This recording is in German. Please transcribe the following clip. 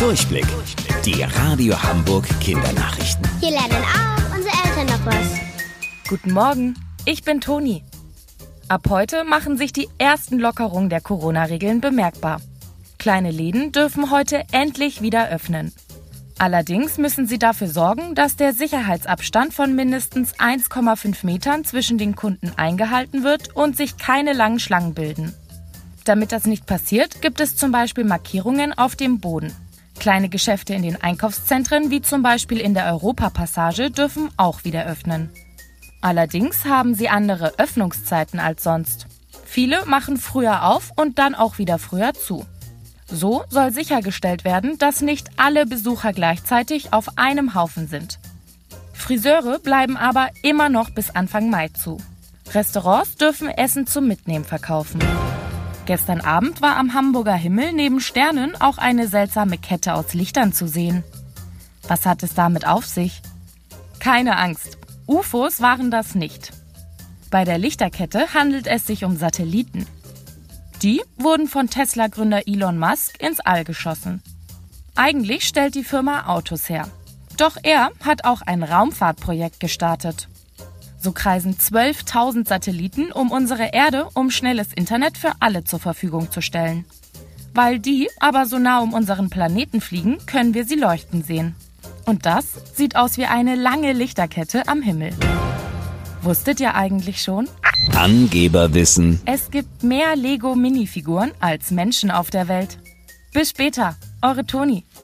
Durchblick. Die Radio Hamburg Kindernachrichten. Hier lernen auch unsere Eltern noch was. Guten Morgen, ich bin Toni. Ab heute machen sich die ersten Lockerungen der Corona-Regeln bemerkbar. Kleine Läden dürfen heute endlich wieder öffnen. Allerdings müssen sie dafür sorgen, dass der Sicherheitsabstand von mindestens 1,5 Metern zwischen den Kunden eingehalten wird und sich keine langen Schlangen bilden. Damit das nicht passiert, gibt es zum Beispiel Markierungen auf dem Boden. Kleine Geschäfte in den Einkaufszentren, wie zum Beispiel in der Europapassage, dürfen auch wieder öffnen. Allerdings haben sie andere Öffnungszeiten als sonst. Viele machen früher auf und dann auch wieder früher zu. So soll sichergestellt werden, dass nicht alle Besucher gleichzeitig auf einem Haufen sind. Friseure bleiben aber immer noch bis Anfang Mai zu. Restaurants dürfen Essen zum Mitnehmen verkaufen. Gestern Abend war am Hamburger Himmel neben Sternen auch eine seltsame Kette aus Lichtern zu sehen. Was hat es damit auf sich? Keine Angst, UFOs waren das nicht. Bei der Lichterkette handelt es sich um Satelliten. Die wurden von Tesla-Gründer Elon Musk ins All geschossen. Eigentlich stellt die Firma Autos her. Doch er hat auch ein Raumfahrtprojekt gestartet. So kreisen 12.000 Satelliten um unsere Erde, um schnelles Internet für alle zur Verfügung zu stellen. Weil die aber so nah um unseren Planeten fliegen, können wir sie leuchten sehen. Und das sieht aus wie eine lange Lichterkette am Himmel. Wusstet ihr eigentlich schon? Angeberwissen. Es gibt mehr Lego-Minifiguren als Menschen auf der Welt. Bis später, eure Toni.